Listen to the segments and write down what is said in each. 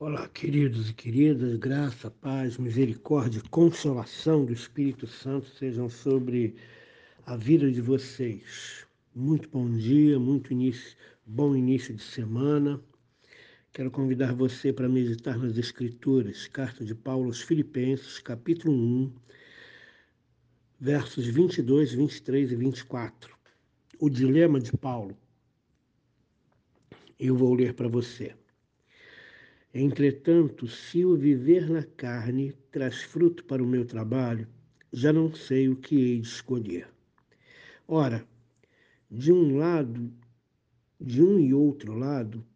Olá, queridos e queridas, graça, paz, misericórdia, consolação do Espírito Santo sejam sobre a vida de vocês. Muito bom dia, muito início, bom início de semana. Quero convidar você para meditar nas Escrituras, carta de Paulo aos Filipenses, capítulo 1, versos 22, 23 e 24. O dilema de Paulo. Eu vou ler para você. Entretanto, se o viver na carne traz fruto para o meu trabalho, já não sei o que hei de escolher. Ora, de um lado, de um e outro lado,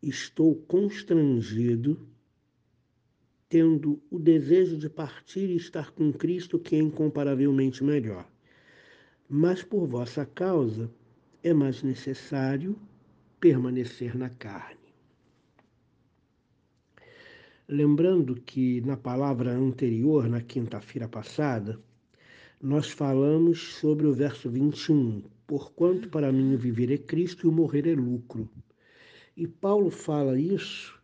estou constrangido, tendo o desejo de partir e estar com Cristo, que é incomparavelmente melhor. Mas por vossa causa é mais necessário permanecer na carne. Lembrando que na palavra anterior, na quinta-feira passada, nós falamos sobre o verso 21, porquanto para mim o viver é Cristo e o morrer é lucro. E Paulo fala isso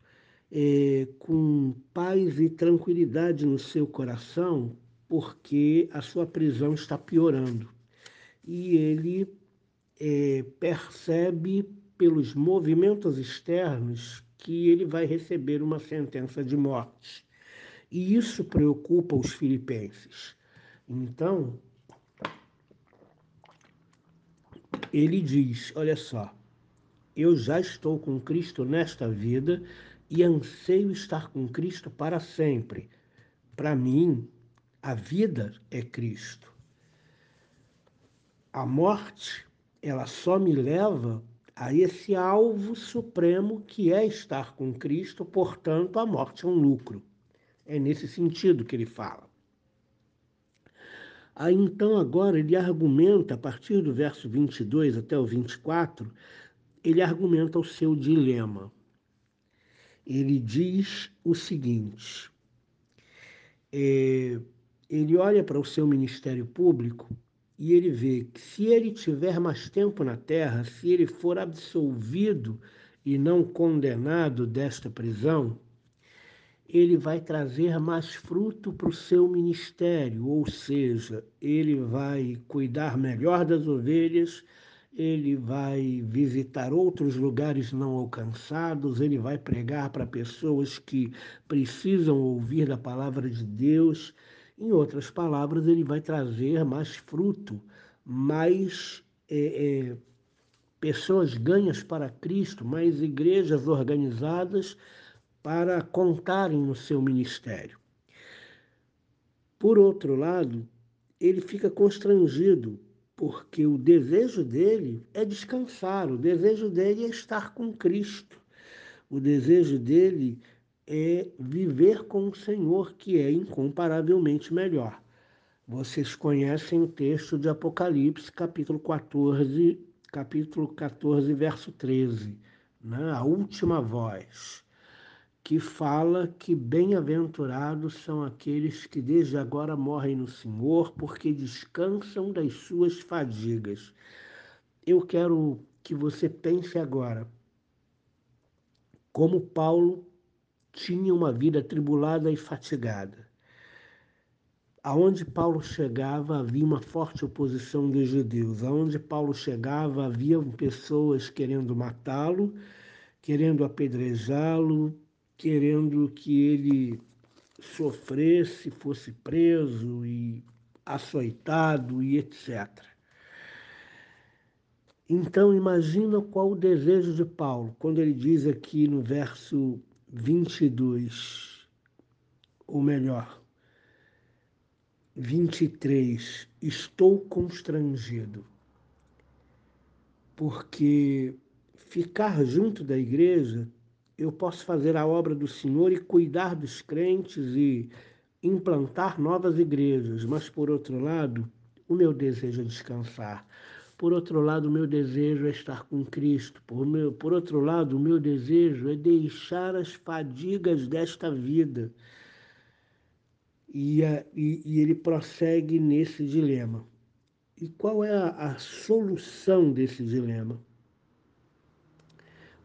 é, com paz e tranquilidade no seu coração, porque a sua prisão está piorando. E ele é, percebe pelos movimentos externos que ele vai receber uma sentença de morte. E isso preocupa os filipenses. Então, ele diz: Olha só, eu já estou com Cristo nesta vida e anseio estar com Cristo para sempre. Para mim, a vida é Cristo. A morte, ela só me leva a esse alvo supremo que é estar com Cristo, portanto, a morte é um lucro. É nesse sentido que ele fala. Aí então, agora, ele argumenta, a partir do verso 22 até o 24, ele argumenta o seu dilema. Ele diz o seguinte: é, ele olha para o seu ministério público e ele vê que se ele tiver mais tempo na terra, se ele for absolvido e não condenado desta prisão, ele vai trazer mais fruto para o seu ministério, ou seja, ele vai cuidar melhor das ovelhas, ele vai visitar outros lugares não alcançados, ele vai pregar para pessoas que precisam ouvir da palavra de Deus em outras palavras, ele vai trazer mais fruto, mais é, é, pessoas ganhas para Cristo, mais igrejas organizadas para contarem no seu ministério. Por outro lado, ele fica constrangido, porque o desejo dele é descansar, o desejo dele é estar com Cristo, o desejo dele viver com o Senhor, que é incomparavelmente melhor. Vocês conhecem o texto de Apocalipse, capítulo 14, capítulo 14, verso 13, né? a última voz, que fala que bem-aventurados são aqueles que desde agora morrem no Senhor, porque descansam das suas fadigas. Eu quero que você pense agora, como Paulo tinha uma vida tribulada e fatigada. Aonde Paulo chegava havia uma forte oposição dos judeus. Aonde Paulo chegava havia pessoas querendo matá-lo, querendo apedrejá-lo, querendo que ele sofresse, fosse preso e açoitado e etc. Então imagina qual o desejo de Paulo quando ele diz aqui no verso 22, ou melhor, 23, estou constrangido, porque ficar junto da igreja, eu posso fazer a obra do Senhor e cuidar dos crentes e implantar novas igrejas, mas por outro lado, o meu desejo é descansar. Por outro lado, o meu desejo é estar com Cristo. Por, meu, por outro lado, o meu desejo é deixar as fadigas desta vida. E, a, e, e ele prossegue nesse dilema. E qual é a, a solução desse dilema?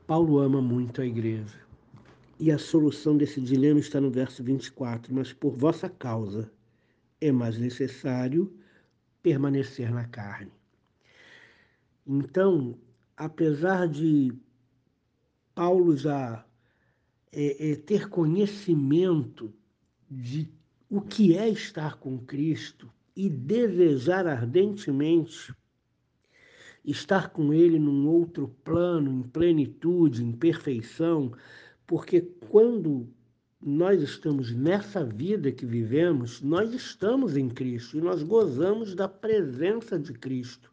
Paulo ama muito a igreja. E a solução desse dilema está no verso 24: Mas por vossa causa é mais necessário permanecer na carne. Então, apesar de Paulo já é, é, ter conhecimento de o que é estar com Cristo e desejar ardentemente estar com Ele num outro plano, em plenitude, em perfeição, porque quando nós estamos nessa vida que vivemos, nós estamos em Cristo e nós gozamos da presença de Cristo.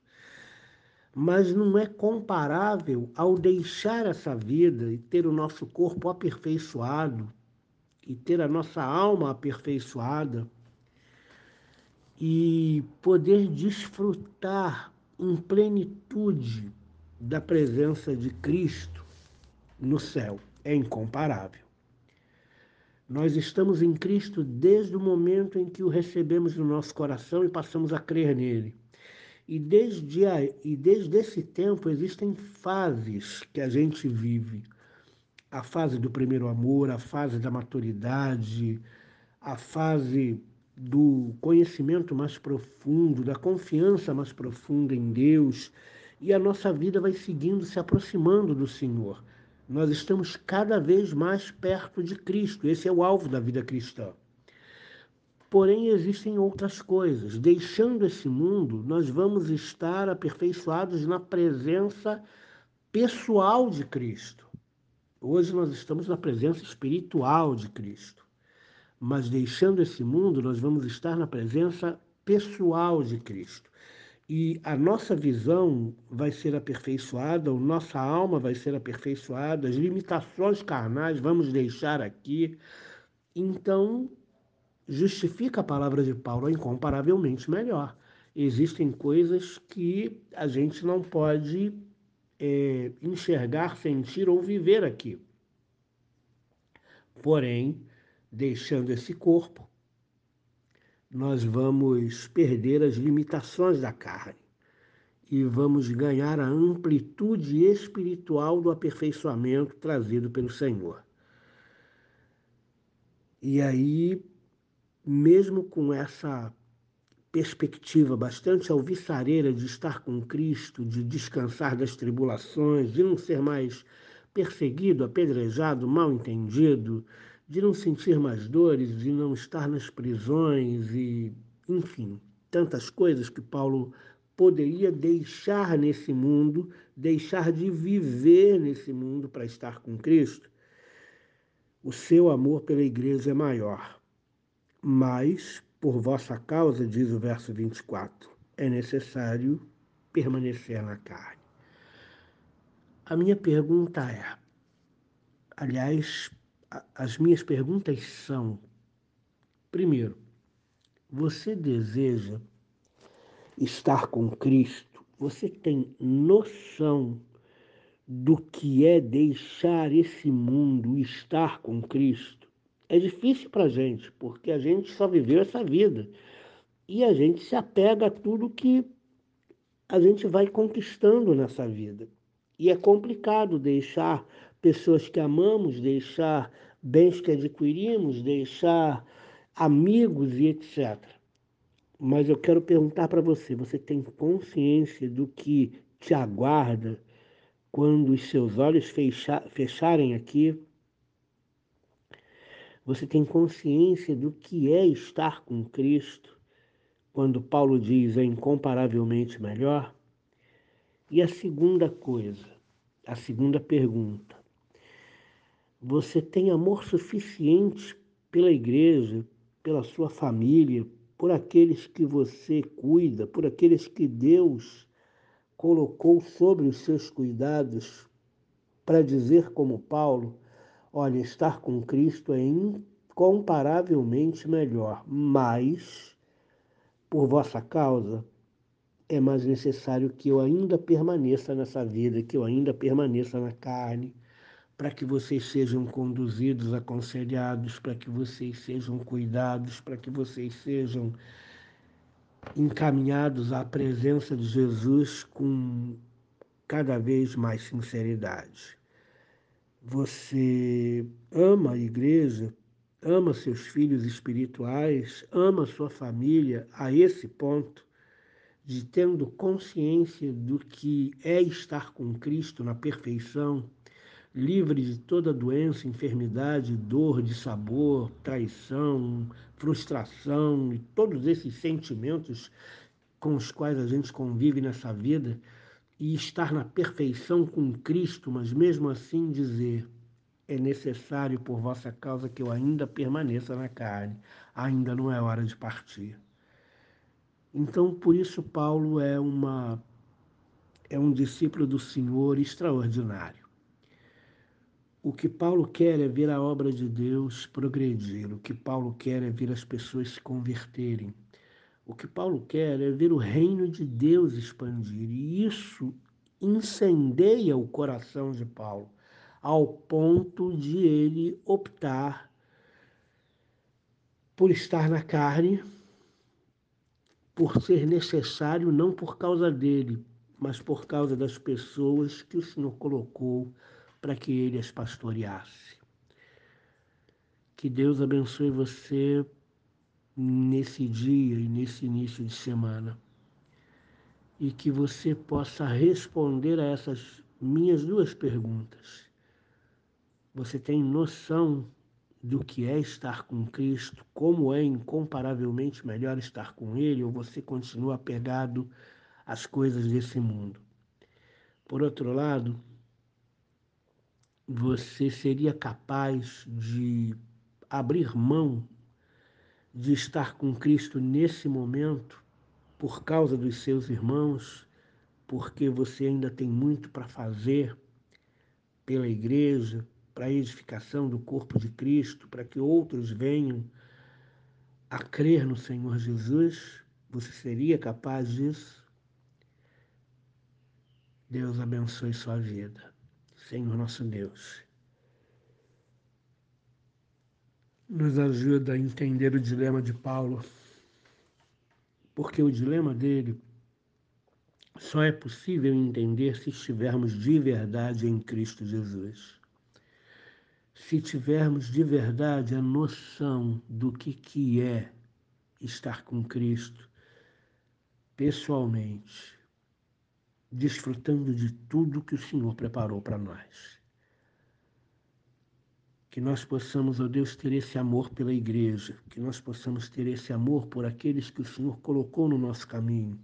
Mas não é comparável ao deixar essa vida e ter o nosso corpo aperfeiçoado e ter a nossa alma aperfeiçoada e poder desfrutar em plenitude da presença de Cristo no céu. É incomparável. Nós estamos em Cristo desde o momento em que o recebemos no nosso coração e passamos a crer nele. E desde, a, e desde esse tempo existem fases que a gente vive. A fase do primeiro amor, a fase da maturidade, a fase do conhecimento mais profundo, da confiança mais profunda em Deus, e a nossa vida vai seguindo, se aproximando do Senhor nós estamos cada vez mais perto de Cristo. Esse é o alvo da vida cristã. Porém, existem outras coisas. Deixando esse mundo, nós vamos estar aperfeiçoados na presença pessoal de Cristo. Hoje nós estamos na presença espiritual de Cristo. Mas deixando esse mundo, nós vamos estar na presença pessoal de Cristo e a nossa visão vai ser aperfeiçoada, a nossa alma vai ser aperfeiçoada, as limitações carnais vamos deixar aqui. Então, justifica a palavra de Paulo incomparavelmente melhor. Existem coisas que a gente não pode é, enxergar, sentir ou viver aqui. Porém, deixando esse corpo, nós vamos perder as limitações da carne e vamos ganhar a amplitude espiritual do aperfeiçoamento trazido pelo Senhor. E aí, mesmo com essa perspectiva bastante alvissareira de estar com Cristo, de descansar das tribulações, de não ser mais perseguido, apedrejado, mal entendido, de não sentir mais dores, de não estar nas prisões e, enfim, tantas coisas que Paulo poderia deixar nesse mundo, deixar de viver nesse mundo para estar com Cristo. O seu amor pela igreja é maior. Mas, por vossa causa, diz o verso 24, é necessário permanecer na carne. A minha pergunta é: aliás, as minhas perguntas são: primeiro, você deseja estar com Cristo? Você tem noção do que é deixar esse mundo estar com Cristo? É difícil para a gente, porque a gente só viveu essa vida e a gente se apega a tudo que a gente vai conquistando nessa vida. E é complicado deixar pessoas que amamos, deixar bens que adquirimos, deixar amigos e etc. Mas eu quero perguntar para você: você tem consciência do que te aguarda quando os seus olhos fecha fecharem aqui? Você tem consciência do que é estar com Cristo quando Paulo diz é incomparavelmente melhor? E a segunda coisa, a segunda pergunta: você tem amor suficiente pela igreja, pela sua família, por aqueles que você cuida, por aqueles que Deus colocou sobre os seus cuidados, para dizer como Paulo: olha, estar com Cristo é incomparavelmente melhor, mas por vossa causa é mais necessário que eu ainda permaneça nessa vida, que eu ainda permaneça na carne para que vocês sejam conduzidos, aconselhados, para que vocês sejam cuidados, para que vocês sejam encaminhados à presença de Jesus com cada vez mais sinceridade. Você ama a igreja, ama seus filhos espirituais, ama sua família a esse ponto de tendo consciência do que é estar com Cristo na perfeição, livre de toda doença, enfermidade, dor, de sabor, traição, frustração e todos esses sentimentos com os quais a gente convive nessa vida e estar na perfeição com Cristo, mas mesmo assim dizer: é necessário por vossa causa que eu ainda permaneça na carne, ainda não é hora de partir. Então, por isso, Paulo é, uma, é um discípulo do Senhor extraordinário. O que Paulo quer é ver a obra de Deus progredir, o que Paulo quer é ver as pessoas se converterem. O que Paulo quer é ver o reino de Deus expandir, e isso incendeia o coração de Paulo, ao ponto de ele optar por estar na carne por ser necessário, não por causa dele, mas por causa das pessoas que o Senhor colocou para que ele as pastoreasse. Que Deus abençoe você nesse dia e nesse início de semana. E que você possa responder a essas minhas duas perguntas. Você tem noção do que é estar com Cristo, como é incomparavelmente melhor estar com Ele, ou você continua apegado às coisas desse mundo. Por outro lado, você seria capaz de abrir mão de estar com Cristo nesse momento por causa dos seus irmãos, porque você ainda tem muito para fazer pela igreja, para a edificação do corpo de Cristo, para que outros venham a crer no Senhor Jesus? Você seria capaz disso? Deus abençoe sua vida. Senhor nosso Deus. Nos ajuda a entender o dilema de Paulo, porque o dilema dele só é possível entender se estivermos de verdade em Cristo Jesus se tivermos de verdade a noção do que, que é estar com Cristo pessoalmente, desfrutando de tudo que o Senhor preparou para nós. Que nós possamos, ó Deus, ter esse amor pela igreja, que nós possamos ter esse amor por aqueles que o Senhor colocou no nosso caminho,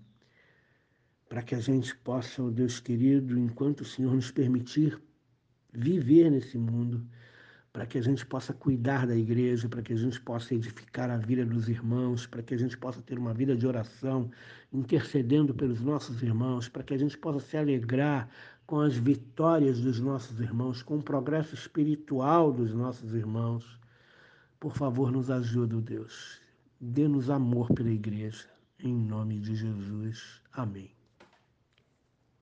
para que a gente possa, ó Deus querido, enquanto o Senhor nos permitir, viver nesse mundo para que a gente possa cuidar da igreja, para que a gente possa edificar a vida dos irmãos, para que a gente possa ter uma vida de oração, intercedendo pelos nossos irmãos, para que a gente possa se alegrar com as vitórias dos nossos irmãos, com o progresso espiritual dos nossos irmãos. Por favor, nos ajude, Deus. Dê-nos amor pela igreja. Em nome de Jesus. Amém.